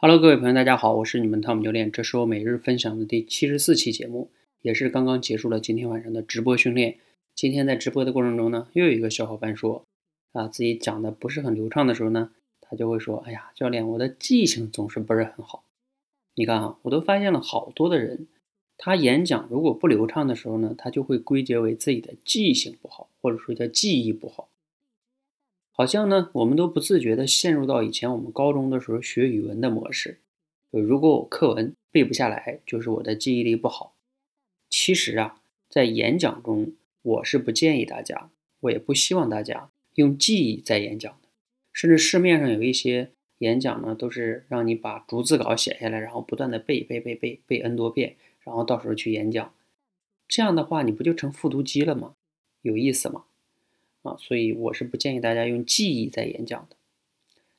Hello，各位朋友，大家好，我是你们汤姆教练，这是我每日分享的第七十四期节目，也是刚刚结束了今天晚上的直播训练。今天在直播的过程中呢，又有一个小伙伴说，啊，自己讲的不是很流畅的时候呢，他就会说，哎呀，教练，我的记性总是不是很好。你看啊，我都发现了好多的人，他演讲如果不流畅的时候呢，他就会归结为自己的记性不好，或者说叫记忆不好。好像呢，我们都不自觉地陷入到以前我们高中的时候学语文的模式。就如果我课文背不下来，就是我的记忆力不好。其实啊，在演讲中，我是不建议大家，我也不希望大家用记忆在演讲的。甚至市面上有一些演讲呢，都是让你把逐字稿写下来，然后不断的背背背背背 n 多遍，然后到时候去演讲。这样的话，你不就成复读机了吗？有意思吗？所以我是不建议大家用记忆在演讲的。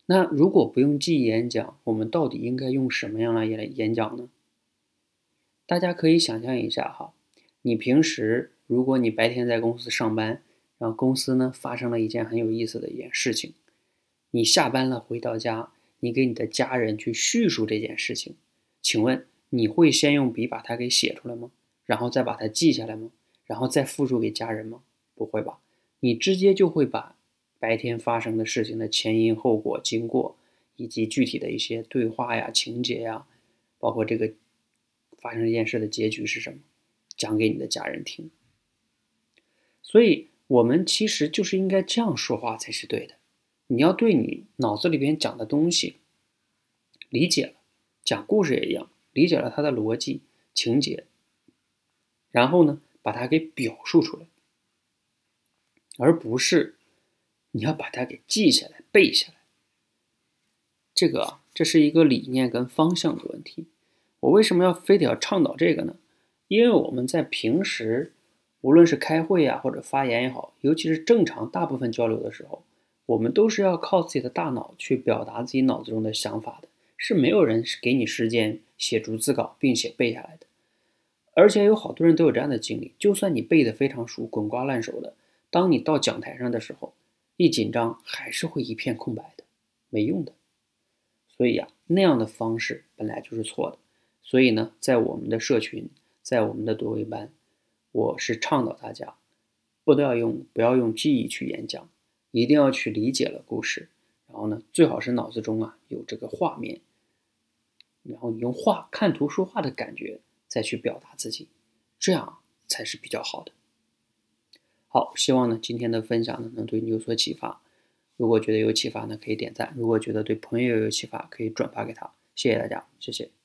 那如果不用记忆演讲，我们到底应该用什么样来演演讲呢？大家可以想象一下哈，你平时如果你白天在公司上班，然后公司呢发生了一件很有意思的一件事情，你下班了回到家，你给你的家人去叙述这件事情，请问你会先用笔把它给写出来吗？然后再把它记下来吗？然后再复述给家人吗？不会吧？你直接就会把白天发生的事情的前因后果、经过，以及具体的一些对话呀、情节呀，包括这个发生这件事的结局是什么，讲给你的家人听。所以，我们其实就是应该这样说话才是对的。你要对你脑子里边讲的东西理解了，讲故事也一样，理解了它的逻辑、情节，然后呢，把它给表述出来。而不是你要把它给记下来、背下来。这个，这是一个理念跟方向的问题。我为什么要非得要倡导这个呢？因为我们在平时，无论是开会呀，或者发言也好，尤其是正常大部分交流的时候，我们都是要靠自己的大脑去表达自己脑子中的想法的，是没有人是给你时间写逐字稿并且背下来的。而且有好多人都有这样的经历，就算你背的非常熟、滚瓜烂熟的。当你到讲台上的时候，一紧张还是会一片空白的，没用的。所以呀，那样的方式本来就是错的。所以呢，在我们的社群，在我们的多维班，我是倡导大家，不都要用不要用记忆去演讲，一定要去理解了故事，然后呢，最好是脑子中啊有这个画面，然后你用画看图说话的感觉再去表达自己，这样才是比较好的。好，希望呢今天的分享呢能对你有所启发。如果觉得有启发呢，可以点赞；如果觉得对朋友有启发，可以转发给他。谢谢大家，谢谢。